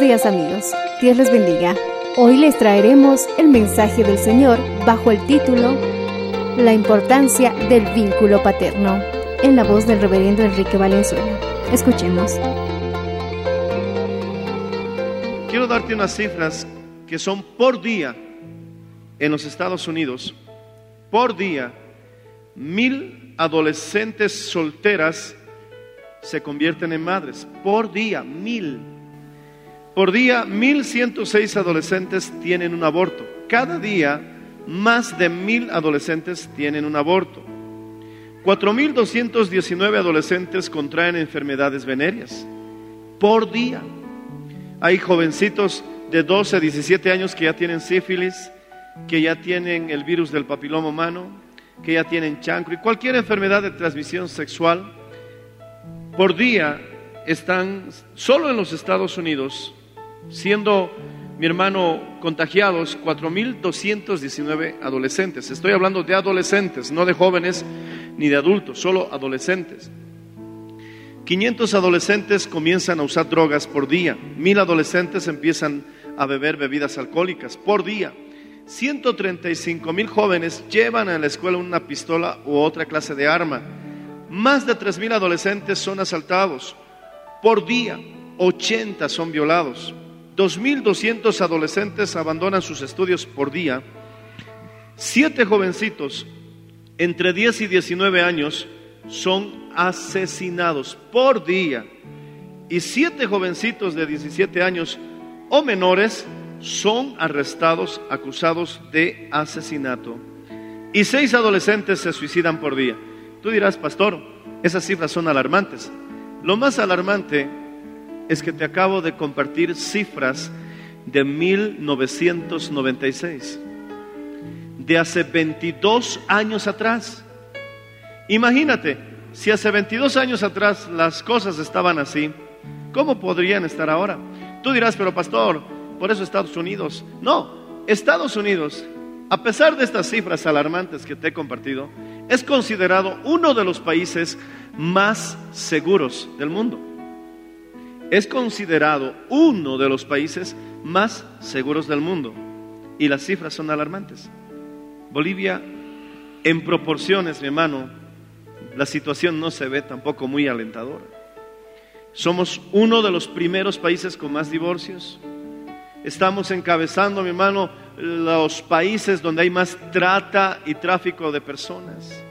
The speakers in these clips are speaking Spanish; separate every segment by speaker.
Speaker 1: Días amigos, Dios les bendiga. Hoy les traeremos el mensaje del Señor bajo el título La importancia del vínculo paterno, en la voz del reverendo Enrique Valenzuela. Escuchemos.
Speaker 2: Quiero darte unas cifras que son por día en los Estados Unidos. Por día, mil adolescentes solteras se convierten en madres. Por día, mil. Por día, 1.106 adolescentes tienen un aborto. Cada día, más de mil adolescentes tienen un aborto. 4.219 adolescentes contraen enfermedades venéreas. Por día. Hay jovencitos de 12 a 17 años que ya tienen sífilis, que ya tienen el virus del papiloma humano, que ya tienen chancro y cualquier enfermedad de transmisión sexual. Por día están solo en los Estados Unidos siendo, mi hermano, contagiados 4.219 adolescentes. Estoy hablando de adolescentes, no de jóvenes ni de adultos, solo adolescentes. 500 adolescentes comienzan a usar drogas por día. Mil adolescentes empiezan a beber bebidas alcohólicas por día. 135 mil jóvenes llevan a la escuela una pistola u otra clase de arma. Más de 3 mil adolescentes son asaltados por día. 80 son violados. 2.200 adolescentes abandonan sus estudios por día. Siete jovencitos entre 10 y 19 años son asesinados por día. Y siete jovencitos de 17 años o menores son arrestados acusados de asesinato. Y seis adolescentes se suicidan por día. Tú dirás, pastor, esas cifras son alarmantes. Lo más alarmante es que te acabo de compartir cifras de 1996, de hace 22 años atrás. Imagínate, si hace 22 años atrás las cosas estaban así, ¿cómo podrían estar ahora? Tú dirás, pero pastor, por eso Estados Unidos. No, Estados Unidos, a pesar de estas cifras alarmantes que te he compartido, es considerado uno de los países más seguros del mundo es considerado uno de los países más seguros del mundo. Y las cifras son alarmantes. Bolivia, en proporciones, mi hermano, la situación no se ve tampoco muy alentadora. Somos uno de los primeros países con más divorcios. Estamos encabezando, mi hermano, los países donde hay más trata y tráfico de personas.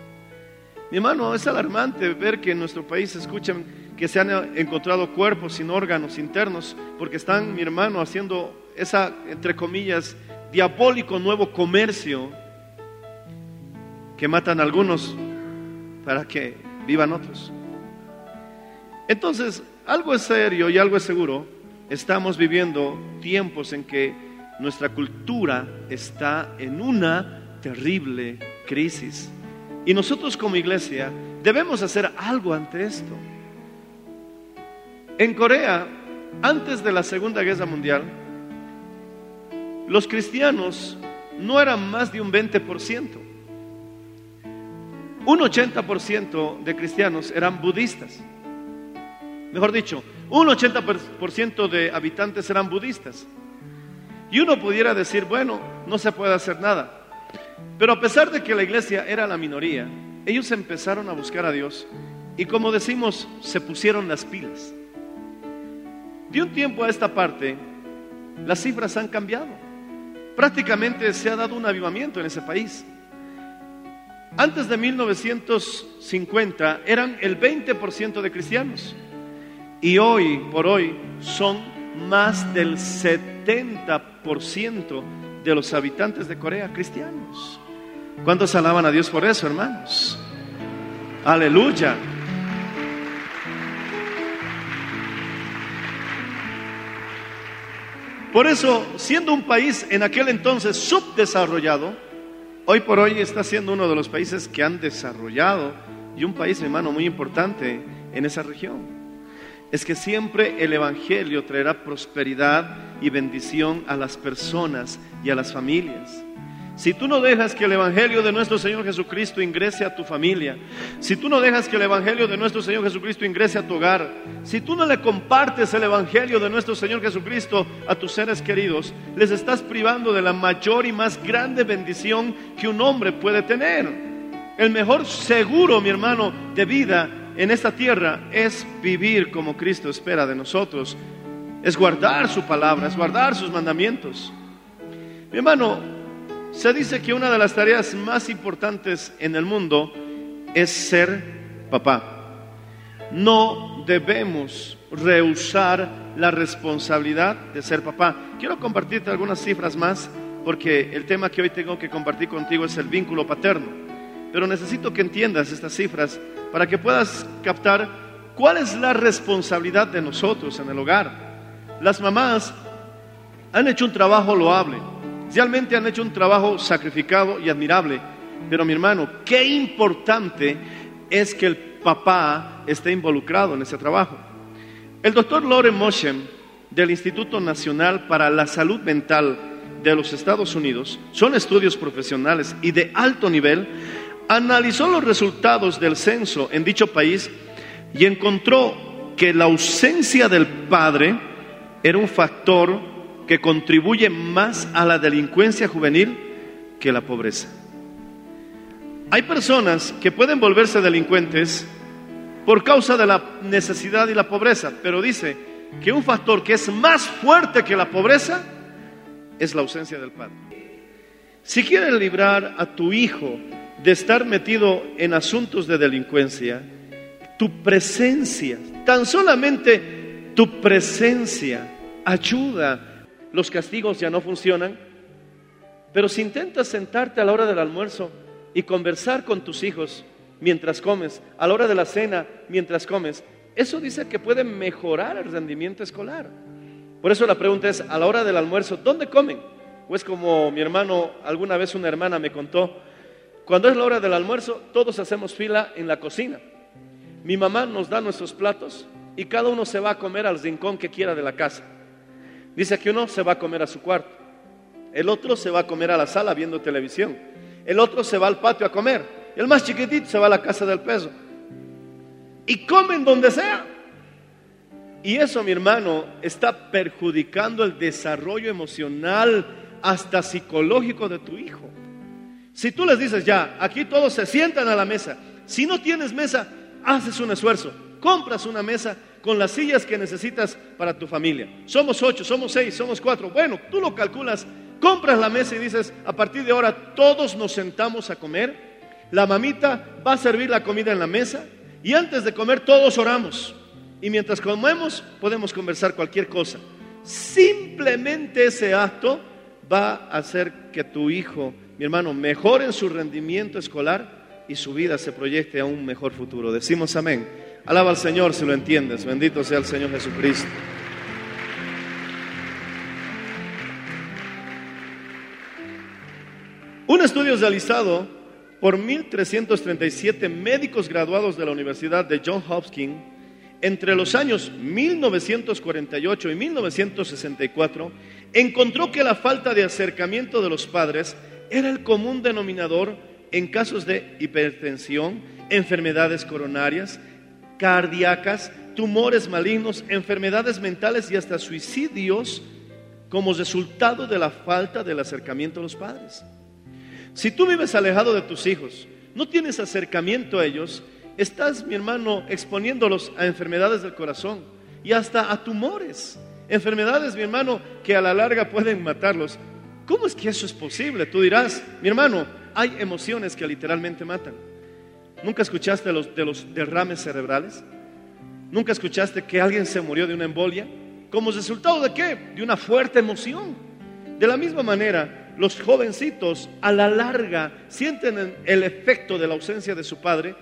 Speaker 2: Mi hermano, es alarmante ver que en nuestro país escuchan que se han encontrado cuerpos sin órganos internos, porque están, mi hermano, haciendo esa, entre comillas, diabólico nuevo comercio que matan a algunos para que vivan otros. Entonces, algo es serio y algo es seguro. Estamos viviendo tiempos en que nuestra cultura está en una terrible crisis. Y nosotros como iglesia debemos hacer algo ante esto. En Corea, antes de la Segunda Guerra Mundial, los cristianos no era más de un 20%. Un 80% de cristianos eran budistas. Mejor dicho, un 80% de habitantes eran budistas. Y uno pudiera decir, bueno, no se puede hacer nada. Pero a pesar de que la iglesia era la minoría, ellos empezaron a buscar a Dios y como decimos, se pusieron las pilas. De un tiempo a esta parte, las cifras han cambiado. Prácticamente se ha dado un avivamiento en ese país. Antes de 1950 eran el 20% de cristianos y hoy por hoy son más del 70% de los habitantes de Corea cristianos. ¿Cuántos alaban a Dios por eso, hermanos? Aleluya. Por eso, siendo un país en aquel entonces subdesarrollado, hoy por hoy está siendo uno de los países que han desarrollado y un país, hermano, muy importante en esa región. Es que siempre el Evangelio traerá prosperidad y bendición a las personas y a las familias. Si tú no dejas que el Evangelio de nuestro Señor Jesucristo ingrese a tu familia, si tú no dejas que el Evangelio de nuestro Señor Jesucristo ingrese a tu hogar, si tú no le compartes el Evangelio de nuestro Señor Jesucristo a tus seres queridos, les estás privando de la mayor y más grande bendición que un hombre puede tener. El mejor seguro, mi hermano, de vida en esta tierra es vivir como Cristo espera de nosotros, es guardar su palabra, es guardar sus mandamientos. Mi hermano, se dice que una de las tareas más importantes en el mundo es ser papá. No debemos rehusar la responsabilidad de ser papá. Quiero compartirte algunas cifras más porque el tema que hoy tengo que compartir contigo es el vínculo paterno. Pero necesito que entiendas estas cifras para que puedas captar cuál es la responsabilidad de nosotros en el hogar. Las mamás han hecho un trabajo loable Realmente han hecho un trabajo sacrificado y admirable. Pero mi hermano, qué importante es que el papá esté involucrado en ese trabajo. El doctor Loren Moshem del Instituto Nacional para la Salud Mental de los Estados Unidos, son estudios profesionales y de alto nivel, analizó los resultados del censo en dicho país y encontró que la ausencia del padre era un factor que contribuye más a la delincuencia juvenil que la pobreza. Hay personas que pueden volverse delincuentes por causa de la necesidad y la pobreza, pero dice que un factor que es más fuerte que la pobreza es la ausencia del padre. Si quieres librar a tu hijo de estar metido en asuntos de delincuencia, tu presencia, tan solamente tu presencia ayuda los castigos ya no funcionan, pero si intentas sentarte a la hora del almuerzo y conversar con tus hijos mientras comes, a la hora de la cena mientras comes, eso dice que puede mejorar el rendimiento escolar. Por eso la pregunta es, a la hora del almuerzo, ¿dónde comen? O es como mi hermano, alguna vez una hermana me contó, cuando es la hora del almuerzo, todos hacemos fila en la cocina. Mi mamá nos da nuestros platos y cada uno se va a comer al rincón que quiera de la casa. Dice que uno se va a comer a su cuarto, el otro se va a comer a la sala viendo televisión, el otro se va al patio a comer, el más chiquitito se va a la casa del peso. Y comen donde sea. Y eso, mi hermano, está perjudicando el desarrollo emocional hasta psicológico de tu hijo. Si tú les dices ya, aquí todos se sientan a la mesa, si no tienes mesa, haces un esfuerzo, compras una mesa con las sillas que necesitas para tu familia. Somos ocho, somos seis, somos cuatro. Bueno, tú lo calculas, compras la mesa y dices, a partir de ahora todos nos sentamos a comer. La mamita va a servir la comida en la mesa y antes de comer todos oramos. Y mientras comemos podemos conversar cualquier cosa. Simplemente ese acto va a hacer que tu hijo, mi hermano, mejore en su rendimiento escolar y su vida se proyecte a un mejor futuro. Decimos amén. Alaba al Señor si lo entiendes. Bendito sea el Señor Jesucristo. Un estudio realizado por 1.337 médicos graduados de la Universidad de John Hopkins entre los años 1948 y 1964 encontró que la falta de acercamiento de los padres era el común denominador en casos de hipertensión, enfermedades coronarias, cardíacas, tumores malignos, enfermedades mentales y hasta suicidios como resultado de la falta del acercamiento a los padres. Si tú vives alejado de tus hijos, no tienes acercamiento a ellos, estás, mi hermano, exponiéndolos a enfermedades del corazón y hasta a tumores. Enfermedades, mi hermano, que a la larga pueden matarlos. ¿Cómo es que eso es posible? Tú dirás, mi hermano, hay emociones que literalmente matan. ¿Nunca escuchaste de los, de los derrames cerebrales? ¿Nunca escuchaste que alguien se murió de una embolia? ¿Como resultado de qué? De una fuerte emoción. De la misma manera, los jovencitos a la larga sienten el efecto de la ausencia de su padre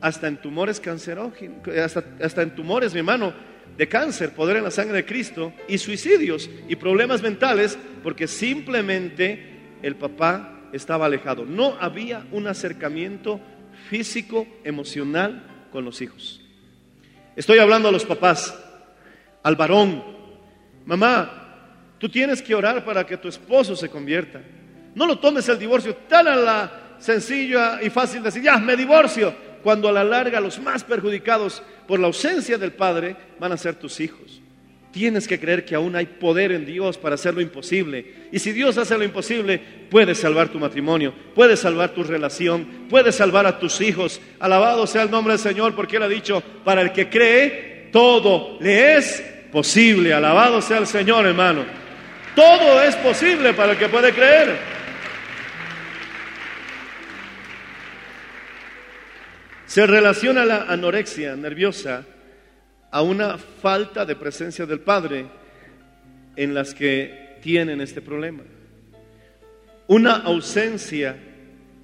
Speaker 2: hasta en tumores cancerógenos, hasta, hasta en tumores, mi hermano, de cáncer, poder en la sangre de Cristo, y suicidios y problemas mentales, porque simplemente el papá estaba alejado. No había un acercamiento físico, emocional con los hijos. Estoy hablando a los papás, al varón. Mamá, tú tienes que orar para que tu esposo se convierta. No lo tomes el divorcio tan a la sencilla y fácil decir, ya, me divorcio cuando a la larga los más perjudicados por la ausencia del Padre van a ser tus hijos. Tienes que creer que aún hay poder en Dios para hacer lo imposible. Y si Dios hace lo imposible, puede salvar tu matrimonio, puede salvar tu relación, puede salvar a tus hijos. Alabado sea el nombre del Señor, porque Él ha dicho, para el que cree, todo le es posible. Alabado sea el Señor, hermano. Todo es posible para el que puede creer. Se relaciona la anorexia nerviosa a una falta de presencia del padre en las que tienen este problema. Una ausencia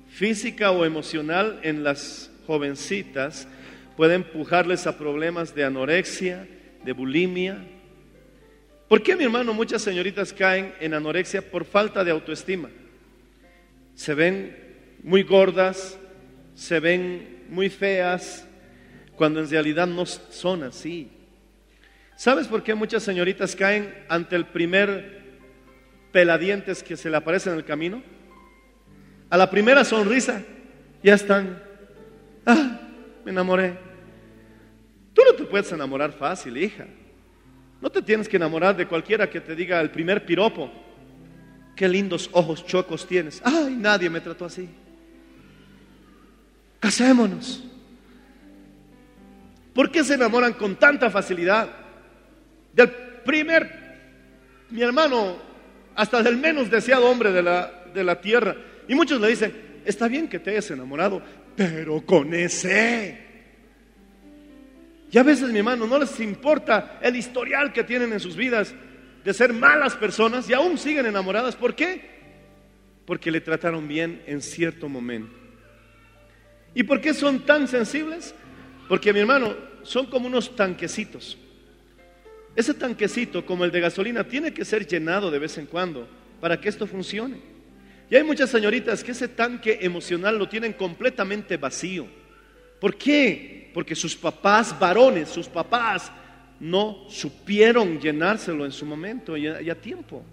Speaker 2: física o emocional en las jovencitas puede empujarles a problemas de anorexia, de bulimia. ¿Por qué, mi hermano, muchas señoritas caen en anorexia por falta de autoestima? Se ven muy gordas, se ven muy feas, cuando en realidad no son así. ¿Sabes por qué muchas señoritas caen ante el primer peladientes que se le aparece en el camino? A la primera sonrisa, ya están. Ah, me enamoré. Tú no te puedes enamorar fácil, hija. No te tienes que enamorar de cualquiera que te diga el primer piropo. Qué lindos ojos chocos tienes. Ay, nadie me trató así casémonos. ¿Por qué se enamoran con tanta facilidad? Del primer, mi hermano, hasta del menos deseado hombre de la, de la tierra. Y muchos le dicen, está bien que te hayas enamorado, pero con ese. Y a veces, mi hermano, no les importa el historial que tienen en sus vidas de ser malas personas y aún siguen enamoradas. ¿Por qué? Porque le trataron bien en cierto momento. ¿Y por qué son tan sensibles? Porque mi hermano, son como unos tanquecitos. Ese tanquecito, como el de gasolina, tiene que ser llenado de vez en cuando para que esto funcione. Y hay muchas señoritas que ese tanque emocional lo tienen completamente vacío. ¿Por qué? Porque sus papás varones, sus papás, no supieron llenárselo en su momento y a, tiempo.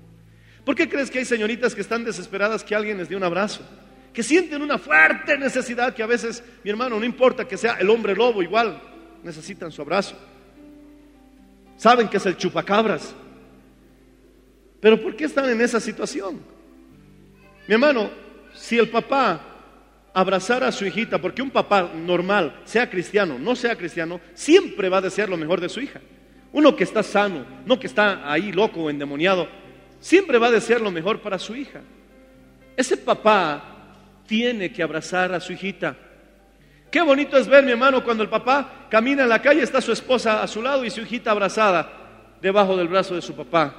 Speaker 2: ¿Por qué crees que hay señoritas que están desesperadas que alguien les dé un abrazo? Que sienten una fuerte necesidad que a veces, mi hermano, no importa que sea el hombre lobo, igual necesitan su abrazo. Saben que es el chupacabras. Pero ¿por qué están en esa situación? Mi hermano, si el papá abrazara a su hijita, porque un papá normal, sea cristiano, no sea cristiano, siempre va a desear lo mejor de su hija. Uno que está sano, no que está ahí loco o endemoniado, siempre va a desear lo mejor para su hija. Ese papá tiene que abrazar a su hijita. Qué bonito es ver, mi hermano, cuando el papá camina en la calle, está su esposa a su lado y su hijita abrazada debajo del brazo de su papá.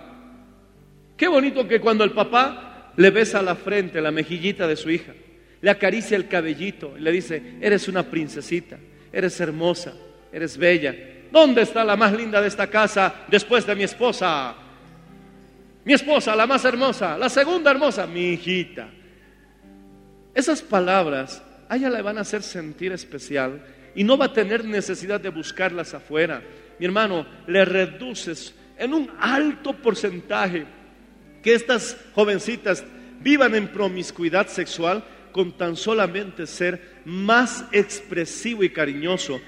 Speaker 2: Qué bonito que cuando el papá le besa la frente, la mejillita de su hija, le acaricia el cabellito y le dice, eres una princesita, eres hermosa, eres bella. ¿Dónde está la más linda de esta casa después de mi esposa? Mi esposa, la más hermosa, la segunda hermosa, mi hijita. Esas palabras a ella le van a hacer sentir especial y no va a tener necesidad de buscarlas afuera. Mi hermano, le reduces en un alto porcentaje que estas jovencitas vivan en promiscuidad sexual con tan solamente ser más expresivo y cariñoso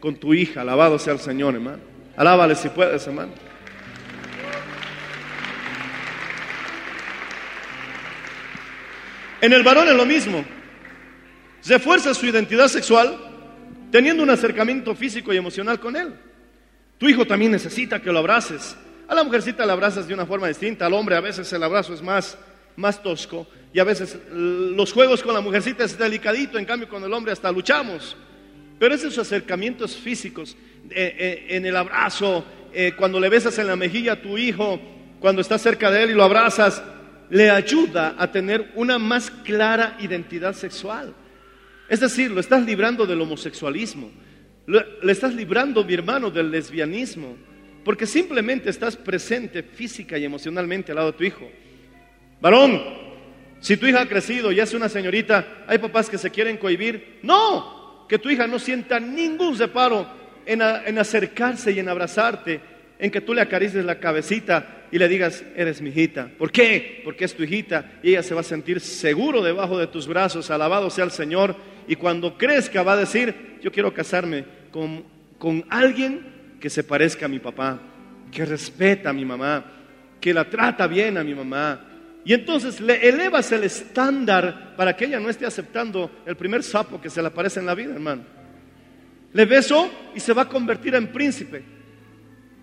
Speaker 2: con tu hija. Alabado sea el Señor, hermano. Alábale si puedes, hermano. En el varón es lo mismo. Refuerza su identidad sexual teniendo un acercamiento físico y emocional con él. Tu hijo también necesita que lo abraces. A la mujercita la abrazas de una forma distinta, al hombre a veces el abrazo es más, más tosco y a veces los juegos con la mujercita es delicadito, en cambio con el hombre hasta luchamos. Pero esos acercamientos físicos, eh, eh, en el abrazo, eh, cuando le besas en la mejilla a tu hijo, cuando estás cerca de él y lo abrazas, le ayuda a tener una más clara identidad sexual. Es decir, lo estás librando del homosexualismo, le estás librando, mi hermano, del lesbianismo, porque simplemente estás presente física y emocionalmente al lado de tu hijo. Varón, si tu hija ha crecido y es una señorita, hay papás que se quieren cohibir. No, que tu hija no sienta ningún separo en, en acercarse y en abrazarte, en que tú le acaricies la cabecita y le digas, eres mi hijita. ¿Por qué? Porque es tu hijita y ella se va a sentir seguro debajo de tus brazos, alabado sea el Señor. Y cuando crezca va a decir, yo quiero casarme con, con alguien que se parezca a mi papá, que respeta a mi mamá, que la trata bien a mi mamá. Y entonces le elevas el estándar para que ella no esté aceptando el primer sapo que se le aparece en la vida, hermano. Le besó y se va a convertir en príncipe.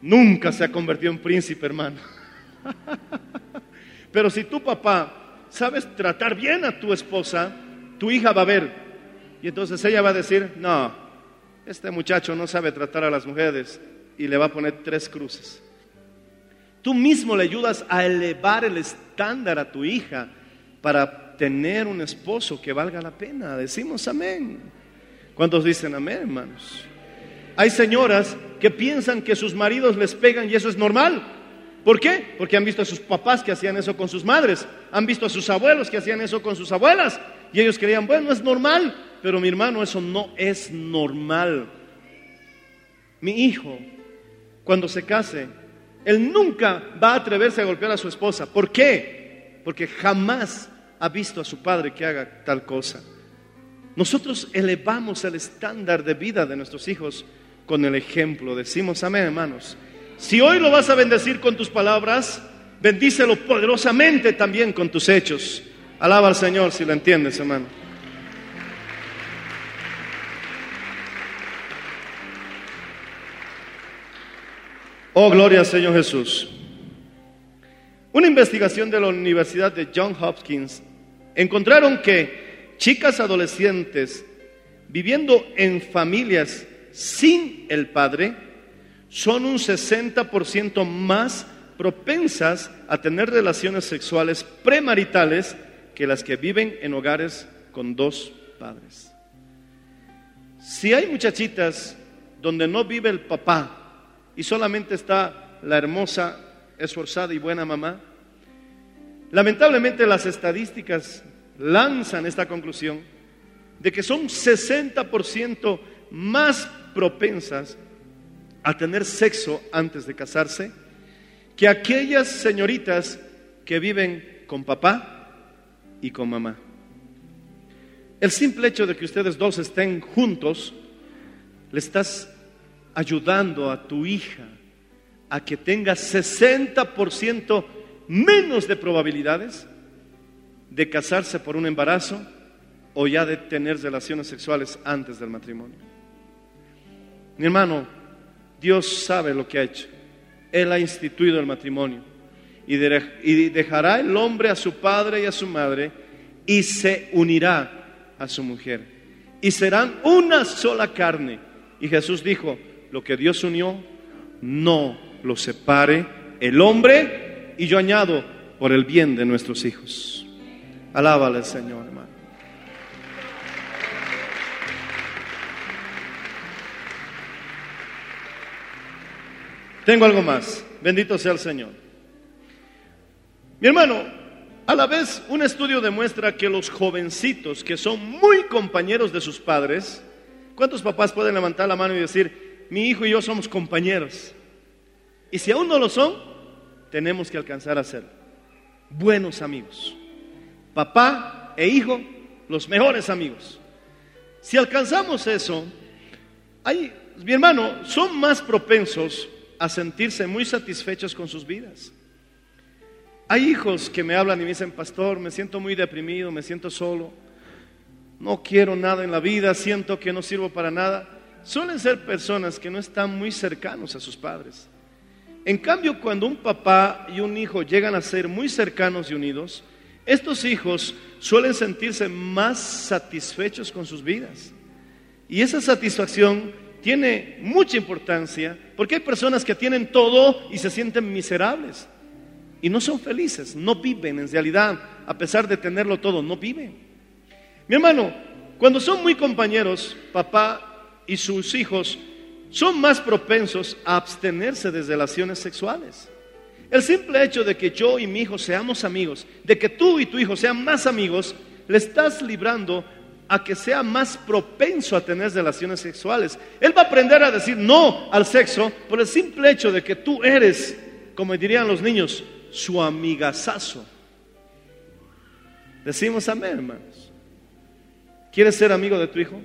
Speaker 2: Nunca se ha convertido en príncipe, hermano. Pero si tu papá sabes tratar bien a tu esposa, tu hija va a ver. Y entonces ella va a decir, no, este muchacho no sabe tratar a las mujeres y le va a poner tres cruces. Tú mismo le ayudas a elevar el estándar a tu hija para tener un esposo que valga la pena. Decimos amén. ¿Cuántos dicen amén, hermanos? Hay señoras que piensan que sus maridos les pegan y eso es normal. ¿Por qué? Porque han visto a sus papás que hacían eso con sus madres, han visto a sus abuelos que hacían eso con sus abuelas y ellos creían, bueno, es normal, pero mi hermano, eso no es normal. Mi hijo, cuando se case, él nunca va a atreverse a golpear a su esposa. ¿Por qué? Porque jamás ha visto a su padre que haga tal cosa. Nosotros elevamos el estándar de vida de nuestros hijos con el ejemplo. Decimos amén, hermanos. Si hoy lo vas a bendecir con tus palabras, bendícelo poderosamente también con tus hechos. Alaba al Señor si lo entiendes, hermano. Oh, gloria al Señor Jesús. Una investigación de la Universidad de Johns Hopkins encontraron que chicas adolescentes viviendo en familias sin el padre son un 60% más propensas a tener relaciones sexuales premaritales que las que viven en hogares con dos padres. Si hay muchachitas donde no vive el papá y solamente está la hermosa, esforzada y buena mamá, lamentablemente las estadísticas lanzan esta conclusión de que son 60% más propensas a tener sexo antes de casarse que aquellas señoritas que viven con papá y con mamá. El simple hecho de que ustedes dos estén juntos, le estás ayudando a tu hija a que tenga 60% menos de probabilidades de casarse por un embarazo o ya de tener relaciones sexuales antes del matrimonio. Mi hermano, Dios sabe lo que ha hecho. Él ha instituido el matrimonio y dejará el hombre a su padre y a su madre y se unirá a su mujer. Y serán una sola carne. Y Jesús dijo, lo que Dios unió, no lo separe el hombre y yo añado por el bien de nuestros hijos. Alábale, Señor, hermano. Tengo algo más. Bendito sea el Señor. Mi hermano, a la vez un estudio demuestra que los jovencitos que son muy compañeros de sus padres, ¿cuántos papás pueden levantar la mano y decir, mi hijo y yo somos compañeros. Y si aún no lo son, tenemos que alcanzar a ser buenos amigos. Papá e hijo, los mejores amigos. Si alcanzamos eso, hay, mi hermano, son más propensos a sentirse muy satisfechos con sus vidas. Hay hijos que me hablan y me dicen, pastor, me siento muy deprimido, me siento solo, no quiero nada en la vida, siento que no sirvo para nada. Suelen ser personas que no están muy cercanos a sus padres. En cambio, cuando un papá y un hijo llegan a ser muy cercanos y unidos, estos hijos suelen sentirse más satisfechos con sus vidas. Y esa satisfacción tiene mucha importancia porque hay personas que tienen todo y se sienten miserables y no son felices, no viven en realidad, a pesar de tenerlo todo, no viven. Mi hermano, cuando son muy compañeros, papá y sus hijos son más propensos a abstenerse de relaciones sexuales. El simple hecho de que yo y mi hijo seamos amigos, de que tú y tu hijo sean más amigos, le estás librando a que sea más propenso a tener relaciones sexuales. Él va a aprender a decir no al sexo por el simple hecho de que tú eres, como dirían los niños, su amigazazo. Decimos amén, hermanos. ¿Quieres ser amigo de tu hijo?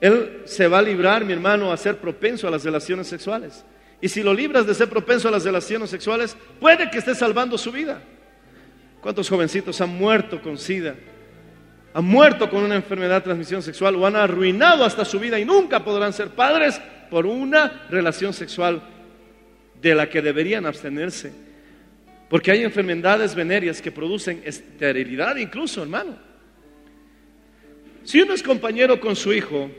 Speaker 2: Él se va a librar, mi hermano, a ser propenso a las relaciones sexuales. Y si lo libras de ser propenso a las relaciones sexuales, puede que esté salvando su vida. ¿Cuántos jovencitos han muerto con SIDA? Han muerto con una enfermedad de transmisión sexual o han arruinado hasta su vida y nunca podrán ser padres por una relación sexual de la que deberían abstenerse. Porque hay enfermedades venéreas que producen esterilidad incluso, hermano. Si uno es compañero con su hijo,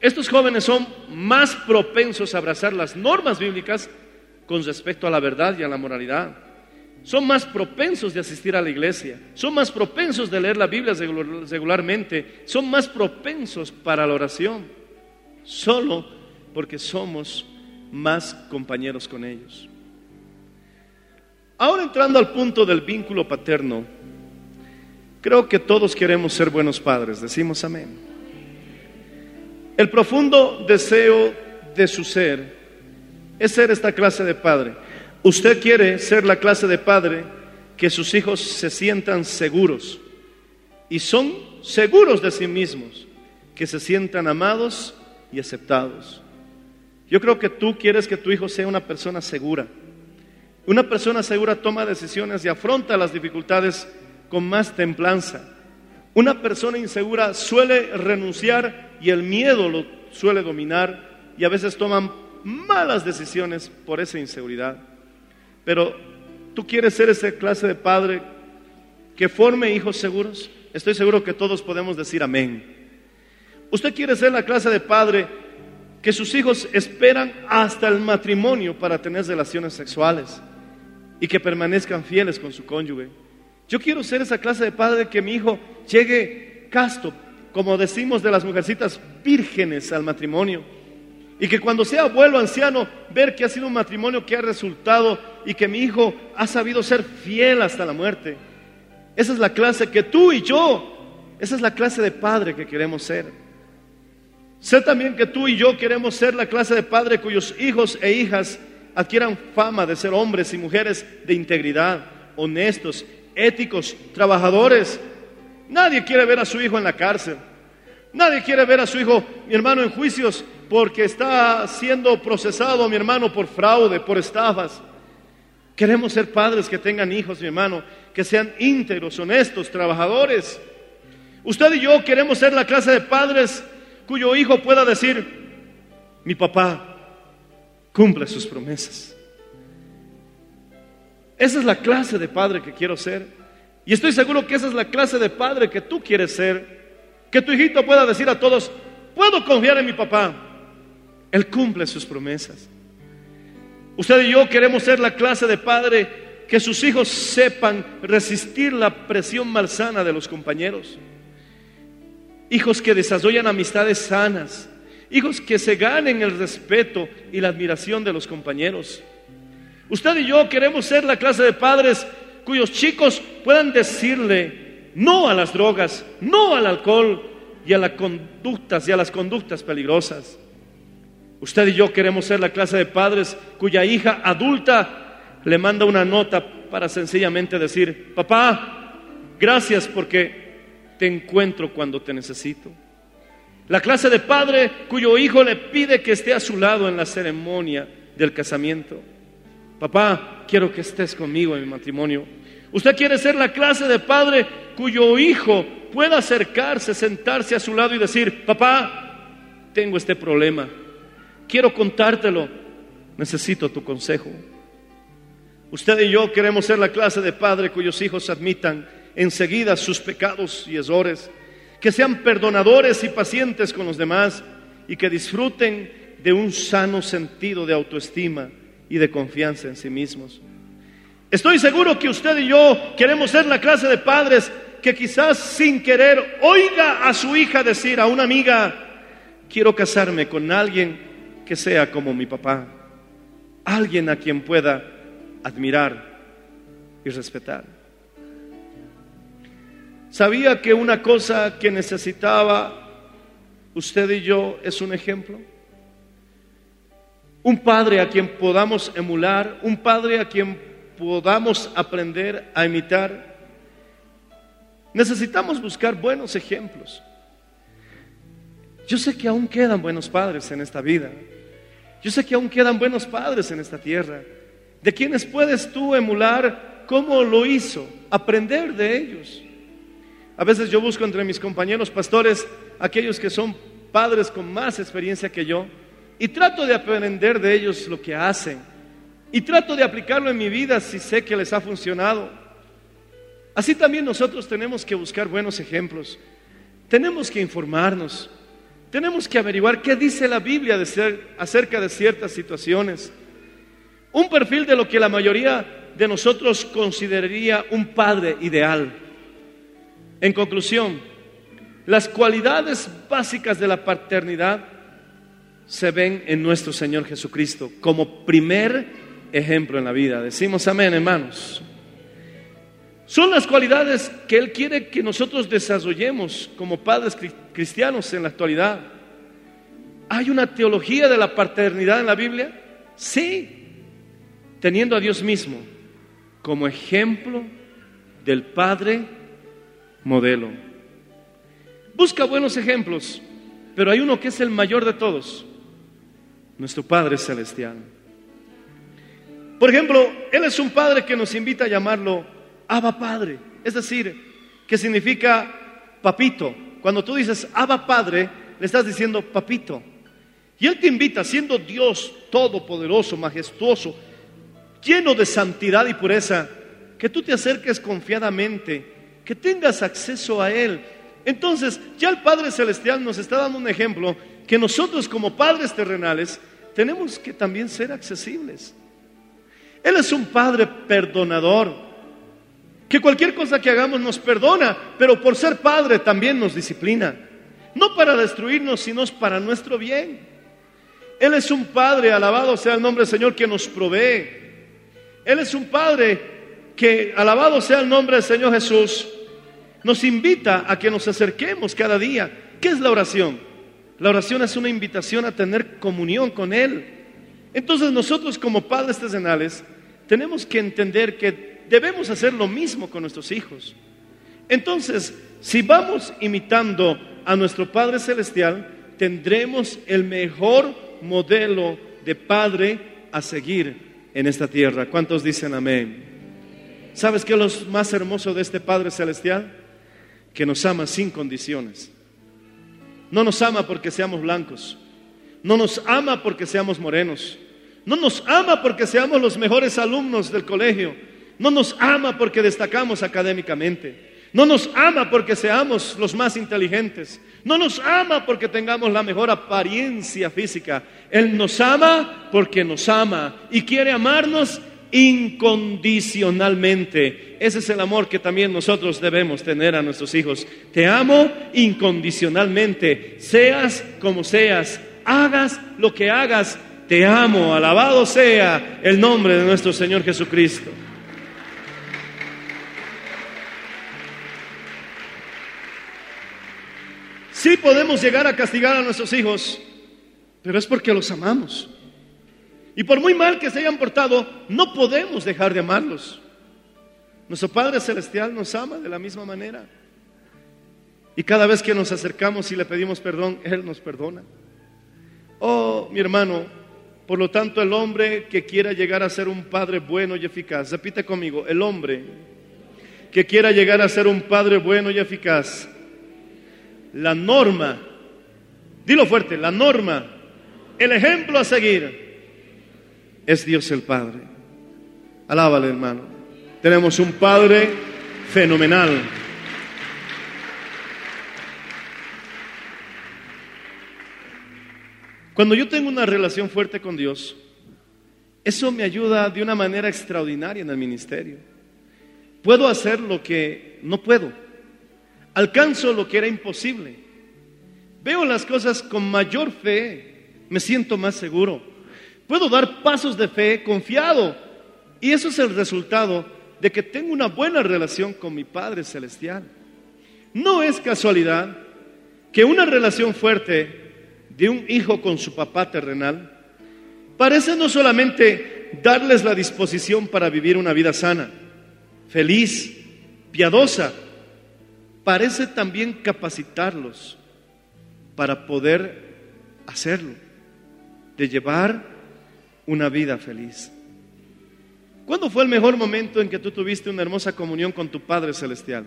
Speaker 2: estos jóvenes son más propensos a abrazar las normas bíblicas con respecto a la verdad y a la moralidad. Son más propensos de asistir a la iglesia, son más propensos de leer la Biblia regularmente, son más propensos para la oración, solo porque somos más compañeros con ellos. Ahora entrando al punto del vínculo paterno, creo que todos queremos ser buenos padres, decimos amén. El profundo deseo de su ser es ser esta clase de padre. Usted quiere ser la clase de padre que sus hijos se sientan seguros y son seguros de sí mismos, que se sientan amados y aceptados. Yo creo que tú quieres que tu hijo sea una persona segura. Una persona segura toma decisiones y afronta las dificultades con más templanza. Una persona insegura suele renunciar y el miedo lo suele dominar y a veces toman malas decisiones por esa inseguridad. Pero tú quieres ser esa clase de padre que forme hijos seguros. Estoy seguro que todos podemos decir amén. Usted quiere ser la clase de padre que sus hijos esperan hasta el matrimonio para tener relaciones sexuales y que permanezcan fieles con su cónyuge. Yo quiero ser esa clase de padre que mi hijo llegue casto, como decimos de las mujercitas vírgenes al matrimonio. Y que cuando sea abuelo, anciano, ver que ha sido un matrimonio que ha resultado y que mi hijo ha sabido ser fiel hasta la muerte. Esa es la clase que tú y yo, esa es la clase de padre que queremos ser. Sé también que tú y yo queremos ser la clase de padre cuyos hijos e hijas adquieran fama de ser hombres y mujeres de integridad, honestos, éticos, trabajadores. Nadie quiere ver a su hijo en la cárcel. Nadie quiere ver a su hijo, mi hermano, en juicios porque está siendo procesado, mi hermano, por fraude, por estafas. Queremos ser padres que tengan hijos, mi hermano, que sean íntegros, honestos, trabajadores. Usted y yo queremos ser la clase de padres cuyo hijo pueda decir, mi papá cumple sus promesas. Esa es la clase de padre que quiero ser. Y estoy seguro que esa es la clase de padre que tú quieres ser. Que tu hijito pueda decir a todos, puedo confiar en mi papá. Él cumple sus promesas. Usted y yo queremos ser la clase de padre que sus hijos sepan resistir la presión malsana de los compañeros. Hijos que desarrollan amistades sanas. Hijos que se ganen el respeto y la admiración de los compañeros. Usted y yo queremos ser la clase de padres cuyos chicos puedan decirle no a las drogas, no al alcohol y a las conductas y a las conductas peligrosas. Usted y yo queremos ser la clase de padres cuya hija adulta le manda una nota para sencillamente decir, papá, Gracias porque te encuentro cuando te necesito. La clase de padre cuyo hijo le pide que esté a su lado en la ceremonia del casamiento. Papá, quiero que estés conmigo en mi matrimonio. Usted quiere ser la clase de padre cuyo hijo pueda acercarse, sentarse a su lado y decir, papá, tengo este problema, quiero contártelo, necesito tu consejo. Usted y yo queremos ser la clase de padre cuyos hijos admitan enseguida sus pecados y errores, que sean perdonadores y pacientes con los demás y que disfruten de un sano sentido de autoestima y de confianza en sí mismos. Estoy seguro que usted y yo queremos ser la clase de padres que quizás sin querer oiga a su hija decir a una amiga, quiero casarme con alguien que sea como mi papá, alguien a quien pueda admirar y respetar. ¿Sabía que una cosa que necesitaba usted y yo es un ejemplo? Un padre a quien podamos emular, un padre a quien podamos aprender a imitar. Necesitamos buscar buenos ejemplos. Yo sé que aún quedan buenos padres en esta vida. Yo sé que aún quedan buenos padres en esta tierra, de quienes puedes tú emular cómo lo hizo, aprender de ellos. A veces yo busco entre mis compañeros pastores aquellos que son padres con más experiencia que yo y trato de aprender de ellos lo que hacen y trato de aplicarlo en mi vida si sé que les ha funcionado. Así también nosotros tenemos que buscar buenos ejemplos. Tenemos que informarnos. Tenemos que averiguar qué dice la Biblia acerca de ciertas situaciones. Un perfil de lo que la mayoría de nosotros consideraría un padre ideal. En conclusión, las cualidades básicas de la paternidad se ven en nuestro Señor Jesucristo como primer ejemplo en la vida. Decimos amén, hermanos. Son las cualidades que Él quiere que nosotros desarrollemos como padres cristianos en la actualidad. ¿Hay una teología de la paternidad en la Biblia? Sí, teniendo a Dios mismo como ejemplo del Padre modelo. Busca buenos ejemplos, pero hay uno que es el mayor de todos, nuestro Padre Celestial. Por ejemplo, Él es un padre que nos invita a llamarlo Abba Padre, es decir, que significa papito. Cuando tú dices Abba Padre, le estás diciendo papito. Y Él te invita, siendo Dios todopoderoso, majestuoso, lleno de santidad y pureza, que tú te acerques confiadamente, que tengas acceso a Él. Entonces, ya el Padre Celestial nos está dando un ejemplo que nosotros como padres terrenales tenemos que también ser accesibles. Él es un Padre perdonador, que cualquier cosa que hagamos nos perdona, pero por ser Padre también nos disciplina. No para destruirnos, sino para nuestro bien. Él es un Padre, alabado sea el nombre del Señor, que nos provee. Él es un Padre que, alabado sea el nombre del Señor Jesús, nos invita a que nos acerquemos cada día. ¿Qué es la oración? La oración es una invitación a tener comunión con Él. Entonces nosotros como padres terrenales tenemos que entender que debemos hacer lo mismo con nuestros hijos. Entonces, si vamos imitando a nuestro Padre Celestial, tendremos el mejor modelo de padre a seguir en esta tierra. ¿Cuántos dicen amén? ¿Sabes qué es lo más hermoso de este Padre Celestial? Que nos ama sin condiciones. No nos ama porque seamos blancos. No nos ama porque seamos morenos. No nos ama porque seamos los mejores alumnos del colegio. No nos ama porque destacamos académicamente. No nos ama porque seamos los más inteligentes. No nos ama porque tengamos la mejor apariencia física. Él nos ama porque nos ama y quiere amarnos incondicionalmente. Ese es el amor que también nosotros debemos tener a nuestros hijos. Te amo incondicionalmente, seas como seas, hagas lo que hagas, te amo, alabado sea el nombre de nuestro Señor Jesucristo. Sí podemos llegar a castigar a nuestros hijos, pero es porque los amamos. Y por muy mal que se hayan portado, no podemos dejar de amarlos. Nuestro Padre Celestial nos ama de la misma manera. Y cada vez que nos acercamos y le pedimos perdón, Él nos perdona. Oh, mi hermano, por lo tanto el hombre que quiera llegar a ser un padre bueno y eficaz, repite conmigo, el hombre que quiera llegar a ser un padre bueno y eficaz, la norma, dilo fuerte, la norma, el ejemplo a seguir es Dios el Padre. Alábale, hermano. Tenemos un Padre fenomenal. Cuando yo tengo una relación fuerte con Dios, eso me ayuda de una manera extraordinaria en el ministerio. Puedo hacer lo que no puedo. Alcanzo lo que era imposible. Veo las cosas con mayor fe. Me siento más seguro. Puedo dar pasos de fe confiado. Y eso es el resultado de que tengo una buena relación con mi Padre Celestial. No es casualidad que una relación fuerte de un hijo con su papá terrenal parece no solamente darles la disposición para vivir una vida sana, feliz, piadosa, parece también capacitarlos para poder hacerlo, de llevar una vida feliz. ¿Cuándo fue el mejor momento en que tú tuviste una hermosa comunión con tu Padre Celestial?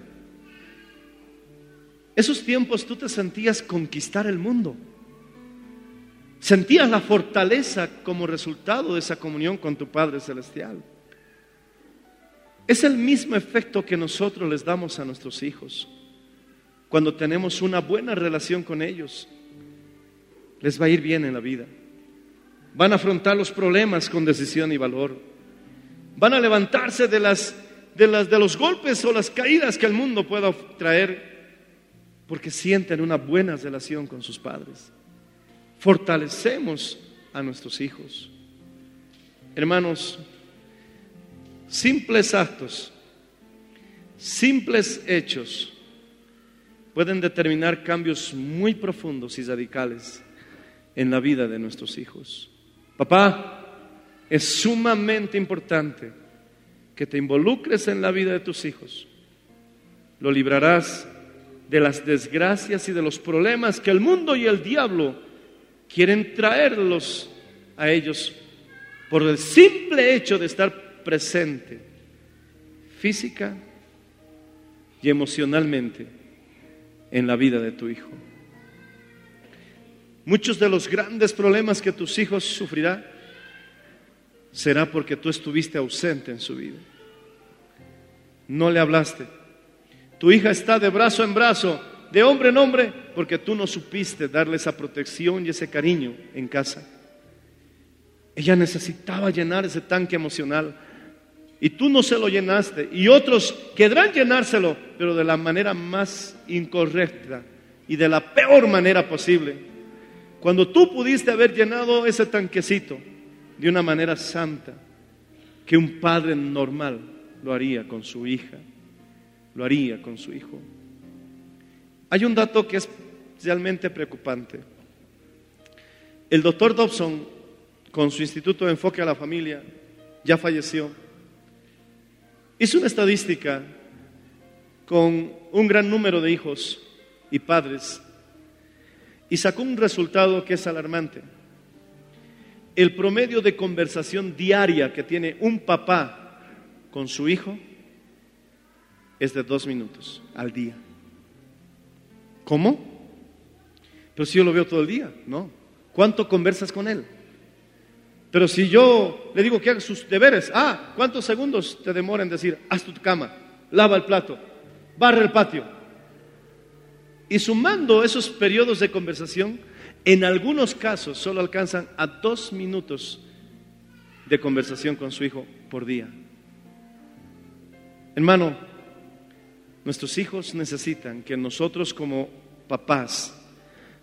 Speaker 2: Esos tiempos tú te sentías conquistar el mundo. Sentías la fortaleza como resultado de esa comunión con tu Padre Celestial. Es el mismo efecto que nosotros les damos a nuestros hijos. Cuando tenemos una buena relación con ellos, les va a ir bien en la vida. Van a afrontar los problemas con decisión y valor. Van a levantarse de, las, de, las, de los golpes o las caídas que el mundo pueda traer porque sienten una buena relación con sus padres fortalecemos a nuestros hijos. Hermanos, simples actos, simples hechos pueden determinar cambios muy profundos y radicales en la vida de nuestros hijos. Papá, es sumamente importante que te involucres en la vida de tus hijos. Lo librarás de las desgracias y de los problemas que el mundo y el diablo quieren traerlos a ellos por el simple hecho de estar presente física y emocionalmente en la vida de tu hijo. Muchos de los grandes problemas que tus hijos sufrirán será porque tú estuviste ausente en su vida. No le hablaste. Tu hija está de brazo en brazo de hombre en hombre porque tú no supiste darle esa protección y ese cariño en casa. Ella necesitaba llenar ese tanque emocional y tú no se lo llenaste y otros querrán llenárselo, pero de la manera más incorrecta y de la peor manera posible. Cuando tú pudiste haber llenado ese tanquecito de una manera santa, que un padre normal lo haría con su hija, lo haría con su hijo. Hay un dato que es realmente preocupante. El doctor Dobson, con su Instituto de Enfoque a la Familia, ya falleció. Hizo una estadística con un gran número de hijos y padres y sacó un resultado que es alarmante. El promedio de conversación diaria que tiene un papá con su hijo es de dos minutos al día. ¿Cómo? Pero si yo lo veo todo el día, ¿no? ¿Cuánto conversas con él? Pero si yo le digo que haga sus deberes, ah, ¿cuántos segundos te demora en decir, haz tu cama, lava el plato, barre el patio? Y sumando esos periodos de conversación, en algunos casos solo alcanzan a dos minutos de conversación con su hijo por día. Hermano, nuestros hijos necesitan que nosotros como papás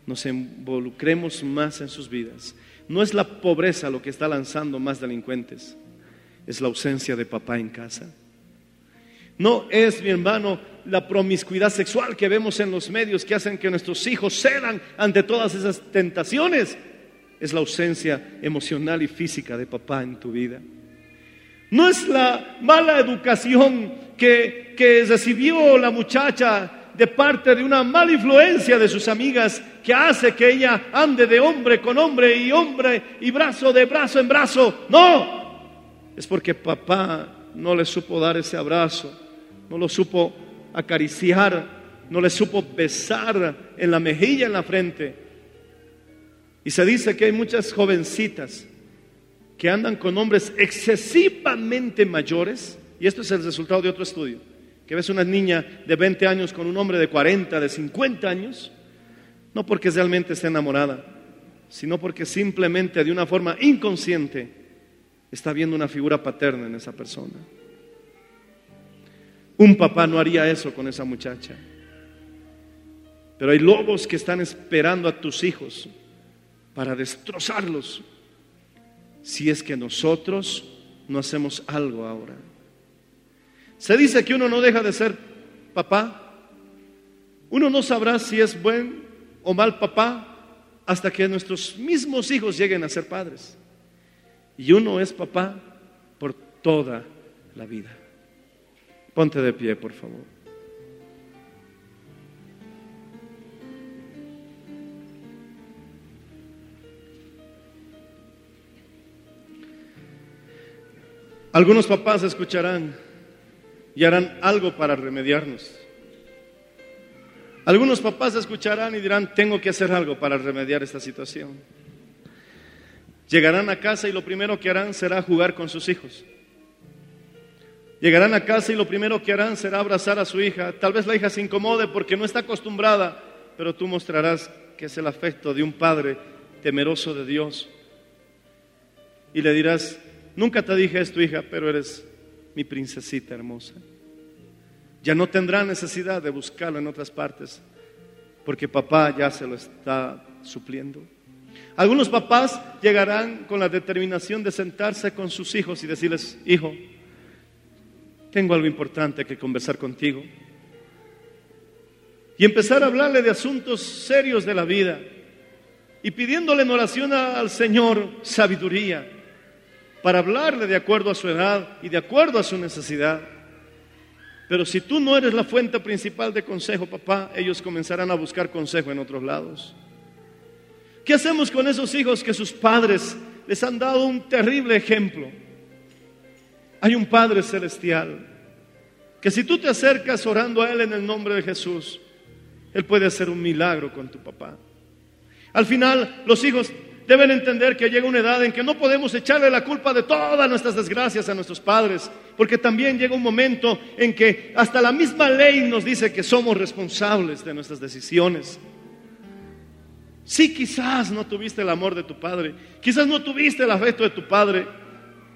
Speaker 2: nos involucremos más en sus vidas. No es la pobreza lo que está lanzando más delincuentes, es la ausencia de papá en casa. No es, mi hermano, la promiscuidad sexual que vemos en los medios que hacen que nuestros hijos cedan ante todas esas tentaciones. Es la ausencia emocional y física de papá en tu vida. No es la mala educación que, que recibió la muchacha de parte de una mala influencia de sus amigas que hace que ella ande de hombre con hombre y hombre y brazo de brazo en brazo. No, es porque papá no le supo dar ese abrazo, no lo supo acariciar, no le supo besar en la mejilla, en la frente. Y se dice que hay muchas jovencitas que andan con hombres excesivamente mayores, y esto es el resultado de otro estudio que ves una niña de 20 años con un hombre de 40, de 50 años, no porque realmente esté enamorada, sino porque simplemente de una forma inconsciente está viendo una figura paterna en esa persona. Un papá no haría eso con esa muchacha. Pero hay lobos que están esperando a tus hijos para destrozarlos si es que nosotros no hacemos algo ahora. Se dice que uno no deja de ser papá. Uno no sabrá si es buen o mal papá hasta que nuestros mismos hijos lleguen a ser padres. Y uno es papá por toda la vida. Ponte de pie, por favor. Algunos papás escucharán y harán algo para remediarnos. Algunos papás escucharán y dirán, tengo que hacer algo para remediar esta situación. Llegarán a casa y lo primero que harán será jugar con sus hijos. Llegarán a casa y lo primero que harán será abrazar a su hija. Tal vez la hija se incomode porque no está acostumbrada, pero tú mostrarás que es el afecto de un padre temeroso de Dios. Y le dirás, nunca te dije esto, hija, pero eres mi princesita hermosa. Ya no tendrá necesidad de buscarlo en otras partes, porque papá ya se lo está supliendo. Algunos papás llegarán con la determinación de sentarse con sus hijos y decirles, hijo, tengo algo importante que conversar contigo. Y empezar a hablarle de asuntos serios de la vida y pidiéndole en oración al Señor sabiduría para hablarle de acuerdo a su edad y de acuerdo a su necesidad. Pero si tú no eres la fuente principal de consejo, papá, ellos comenzarán a buscar consejo en otros lados. ¿Qué hacemos con esos hijos que sus padres les han dado un terrible ejemplo? Hay un Padre celestial que si tú te acercas orando a Él en el nombre de Jesús, Él puede hacer un milagro con tu papá. Al final, los hijos deben entender que llega una edad en que no podemos echarle la culpa de todas nuestras desgracias a nuestros padres, porque también llega un momento en que hasta la misma ley nos dice que somos responsables de nuestras decisiones. Sí, quizás no tuviste el amor de tu padre, quizás no tuviste el afecto de tu padre,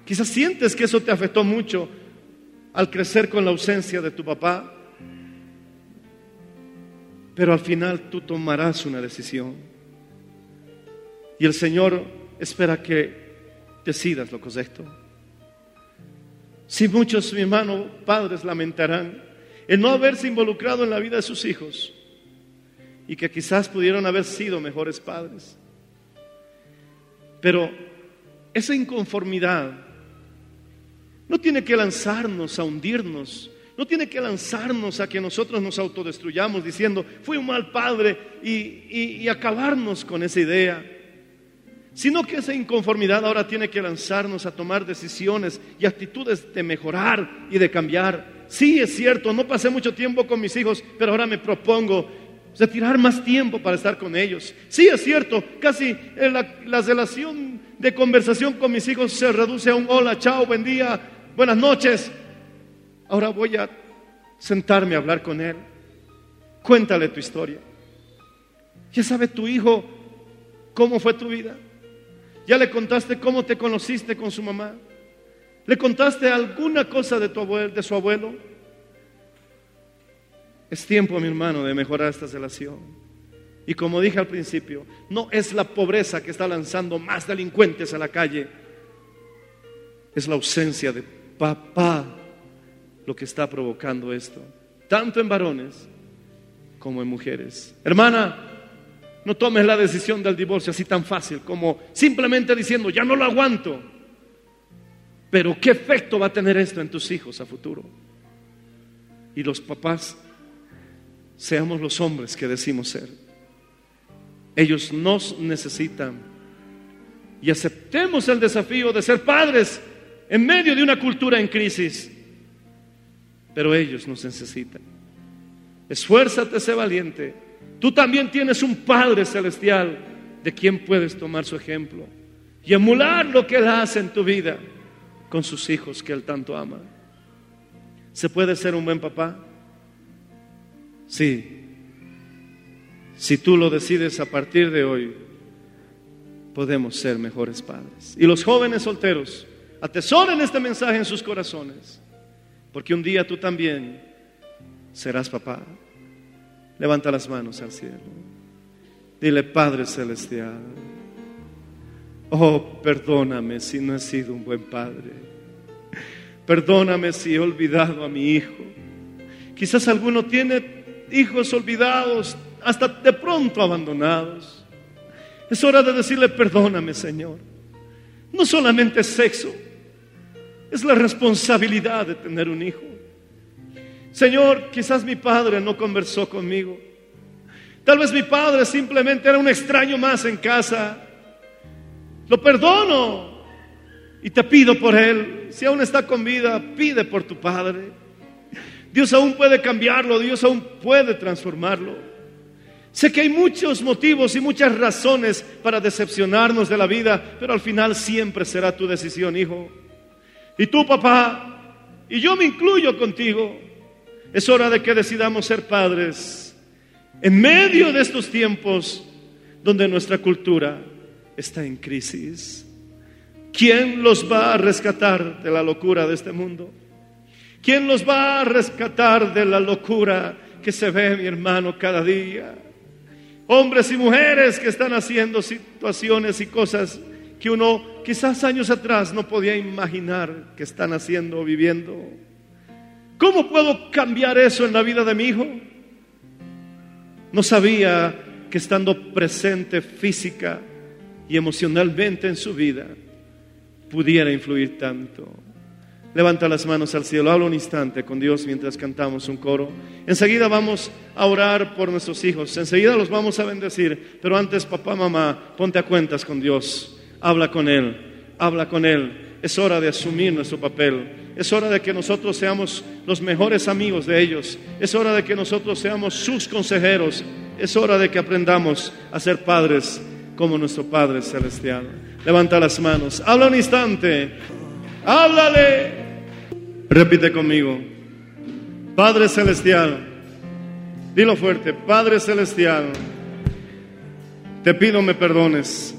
Speaker 2: quizás sientes que eso te afectó mucho al crecer con la ausencia de tu papá, pero al final tú tomarás una decisión. Y el Señor espera que decidas lo correcto. Si muchos, mi hermano, padres lamentarán el no haberse involucrado en la vida de sus hijos y que quizás pudieron haber sido mejores padres. Pero esa inconformidad no tiene que lanzarnos a hundirnos, no tiene que lanzarnos a que nosotros nos autodestruyamos diciendo, fui un mal padre y, y acabarnos con esa idea sino que esa inconformidad ahora tiene que lanzarnos a tomar decisiones y actitudes de mejorar y de cambiar. Sí, es cierto, no pasé mucho tiempo con mis hijos, pero ahora me propongo retirar más tiempo para estar con ellos. Sí, es cierto, casi eh, la, relación de conversación con mis hijos se reduce a un hola, chao, buen día, buenas noches. Ahora voy a sentarme a hablar con él. Cuéntale tu historia. Ya sabe tu hijo cómo fue tu vida. ¿Ya le contaste cómo te conociste con su mamá? ¿Le contaste alguna cosa de, tu abuelo, de su abuelo? Es tiempo, mi hermano, de mejorar esta relación. Y como dije al principio, no es la pobreza que está lanzando más delincuentes a la calle, es la ausencia de papá lo que está provocando esto, tanto en varones como en mujeres. Hermana, no tomes la decisión del divorcio así tan fácil como simplemente diciendo, ya no lo aguanto. Pero ¿qué efecto va a tener esto en tus hijos a futuro? y los papás seamos los hombres que decimos ser. Ellos nos necesitan y aceptemos el desafío de ser padres en medio de una cultura en crisis. Pero ellos nos necesitan. Esfuérzate, sé valiente. Tú también tienes un Padre celestial de quien puedes tomar su ejemplo y emular lo que Él hace en tu vida con sus hijos que Él tanto ama. ¿Se puede ser un buen papá? Sí. Si tú lo decides a partir de hoy, podemos ser mejores padres. Y los jóvenes solteros, atesoren este mensaje en sus corazones, porque un día tú también serás papá. Levanta las manos al cielo. Dile, Padre Celestial, oh, perdóname si no he sido un buen padre. Perdóname si he olvidado a mi hijo. Quizás alguno tiene hijos olvidados, hasta de pronto abandonados. Es hora de decirle, perdóname Señor. No solamente sexo, es la responsabilidad de tener un hijo. Señor, quizás mi padre no conversó conmigo. Tal vez mi padre simplemente era un extraño más en casa. Lo perdono y te pido por él. Si aún está con vida, pide por tu padre. Dios aún puede cambiarlo, Dios aún puede transformarlo. Sé que hay muchos motivos y muchas razones para decepcionarnos de la vida, pero al final siempre será tu decisión, hijo. Y tú, papá, y yo me incluyo contigo, es hora de que decidamos ser padres en medio de estos tiempos donde nuestra cultura está en crisis. ¿Quién los va a rescatar de la locura de este mundo? ¿Quién los va a rescatar de la locura que se ve, mi hermano, cada día? Hombres y mujeres que están haciendo situaciones y cosas que uno quizás años atrás no podía imaginar que están haciendo o viviendo. ¿Cómo puedo cambiar eso en la vida de mi hijo? No sabía que estando presente física y emocionalmente en su vida pudiera influir tanto. Levanta las manos al cielo, habla un instante con Dios mientras cantamos un coro. Enseguida vamos a orar por nuestros hijos, enseguida los vamos a bendecir, pero antes papá, mamá, ponte a cuentas con Dios, habla con Él, habla con Él. Es hora de asumir nuestro papel, es hora de que nosotros seamos los mejores amigos de ellos, es hora de que nosotros seamos sus consejeros, es hora de que aprendamos a ser padres como nuestro Padre Celestial. Levanta las manos, habla un instante, háblale. Repite conmigo. Padre Celestial, dilo fuerte, Padre Celestial, te pido me perdones.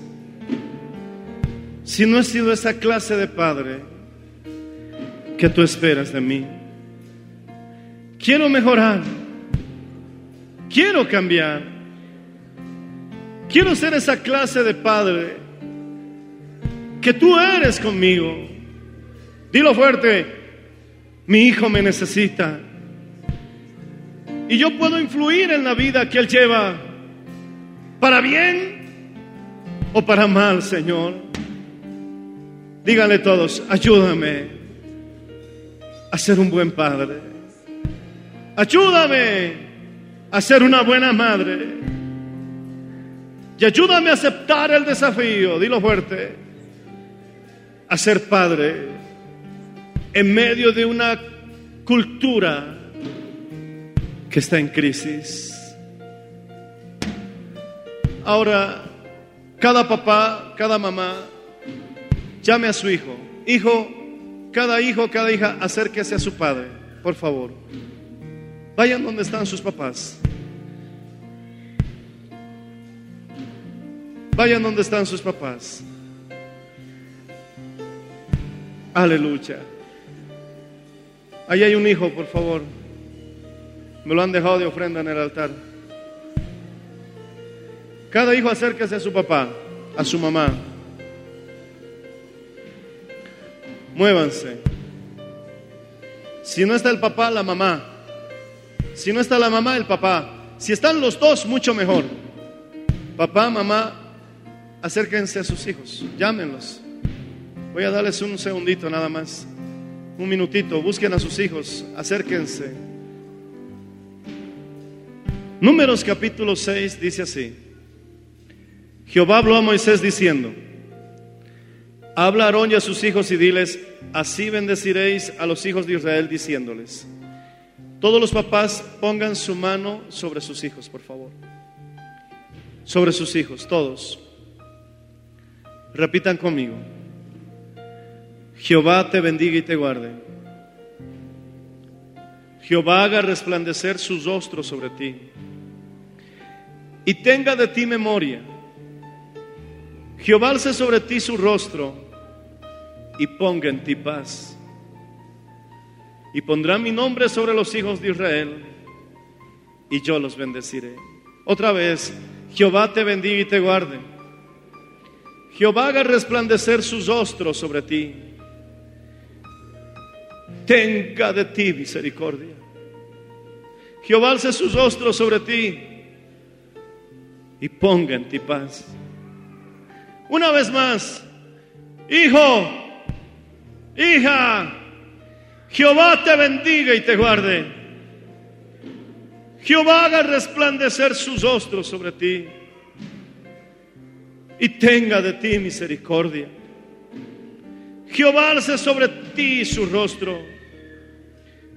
Speaker 2: Si no he sido esa clase de padre que tú esperas de mí, quiero mejorar, quiero cambiar, quiero ser esa clase de padre que tú eres conmigo. Dilo fuerte, mi hijo me necesita. Y yo puedo influir en la vida que Él lleva, para bien o para mal, Señor. Díganle todos, ayúdame a ser un buen padre. Ayúdame a ser una buena madre. Y ayúdame a aceptar el desafío, dilo fuerte, a ser padre en medio de una cultura que está en crisis. Ahora, cada papá, cada mamá, llame a su hijo. Hijo, cada hijo, cada hija, acérquese a su padre, por favor. Vayan donde están sus papás. Vayan donde están sus papás. Aleluya. Ahí hay un hijo, por favor. Me lo han dejado de ofrenda en el altar. Cada hijo acérquese a su papá, a su mamá. Muévanse. Si no está el papá, la mamá. Si no está la mamá, el papá. Si están los dos, mucho mejor. Papá, mamá, acérquense a sus hijos. Llámenlos. Voy a darles un segundito nada más un minutito, busquen a sus hijos, acérquense. Números capítulo 6 dice así. Jehová habló a Moisés diciendo, habla Aarón y a sus hijos y diles, así bendeciréis a los hijos de Israel diciéndoles, todos los papás pongan su mano sobre sus hijos, por favor. Sobre sus hijos, todos. Repitan conmigo. Jehová te bendiga y te guarde. Jehová haga resplandecer sus rostros sobre ti y tenga de ti memoria. Jehová alce sobre ti su rostro y ponga en ti paz. Y pondrá mi nombre sobre los hijos de Israel y yo los bendeciré. Otra vez, Jehová te bendiga y te guarde. Jehová haga resplandecer sus rostros sobre ti. Tenga de ti misericordia. Jehová alce sus rostros sobre ti y ponga en ti paz. Una vez más, hijo, hija, Jehová te bendiga y te guarde. Jehová haga resplandecer sus rostros sobre ti y tenga de ti misericordia. Jehová alce sobre ti su rostro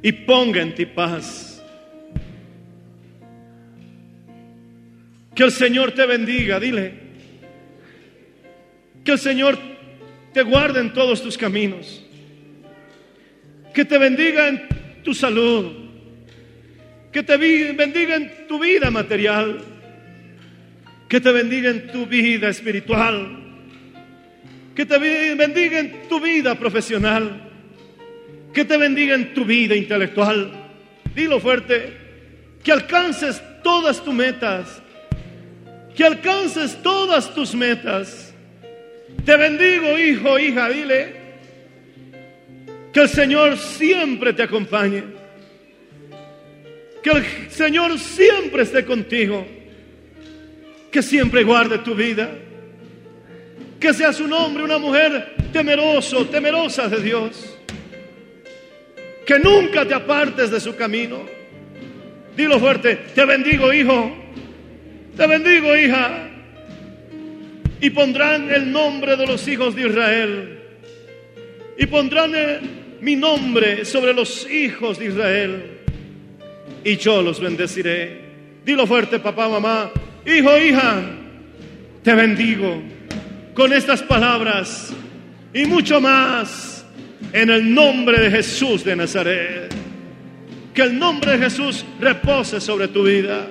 Speaker 2: y ponga en ti paz. Que el Señor te bendiga, dile. Que el Señor te guarde en todos tus caminos. Que te bendiga en tu salud. Que te bendiga en tu vida material. Que te bendiga en tu vida espiritual. Que te bendiga en tu vida profesional. Que te bendiga en tu vida intelectual. Dilo fuerte. Que alcances todas tus metas que alcances todas tus metas. Te bendigo, hijo, hija, dile. Que el Señor siempre te acompañe. Que el Señor siempre esté contigo. Que siempre guarde tu vida. Que seas un hombre, una mujer temeroso, temerosa de Dios. Que nunca te apartes de su camino. Dilo fuerte, te bendigo, hijo. Te bendigo, hija. Y pondrán el nombre de los hijos de Israel. Y pondrán eh, mi nombre sobre los hijos de Israel. Y yo los bendeciré. Dilo fuerte, papá, mamá. Hijo, hija, te bendigo con estas palabras y mucho más en el nombre de Jesús de Nazaret. Que el nombre de Jesús repose sobre tu vida.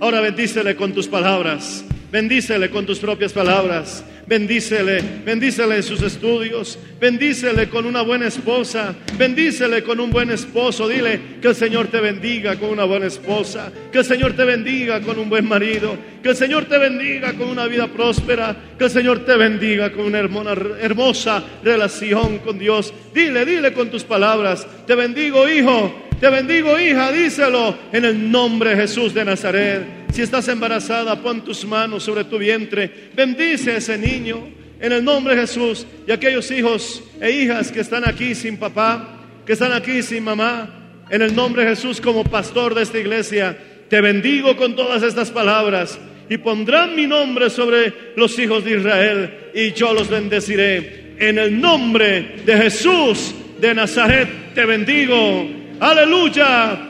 Speaker 2: Ahora bendícele con tus palabras. Bendícele con tus propias palabras. Bendícele, bendícele en sus estudios. Bendícele con una buena esposa. Bendícele con un buen esposo. Dile que el Señor te bendiga con una buena esposa. Que el Señor te bendiga con un buen marido. Que el Señor te bendiga con una vida próspera. Que el Señor te bendiga con una hermosa relación con Dios. Dile, dile con tus palabras. Te bendigo, hijo. Te bendigo, hija, díselo en el nombre de Jesús de Nazaret. Si estás embarazada, pon tus manos sobre tu vientre. Bendice a ese niño en el nombre de Jesús. Y aquellos hijos e hijas que están aquí sin papá, que están aquí sin mamá, en el nombre de Jesús como pastor de esta iglesia, te bendigo con todas estas palabras. Y pondrán mi nombre sobre los hijos de Israel y yo los bendeciré. En el nombre de Jesús de Nazaret te bendigo Aleluya.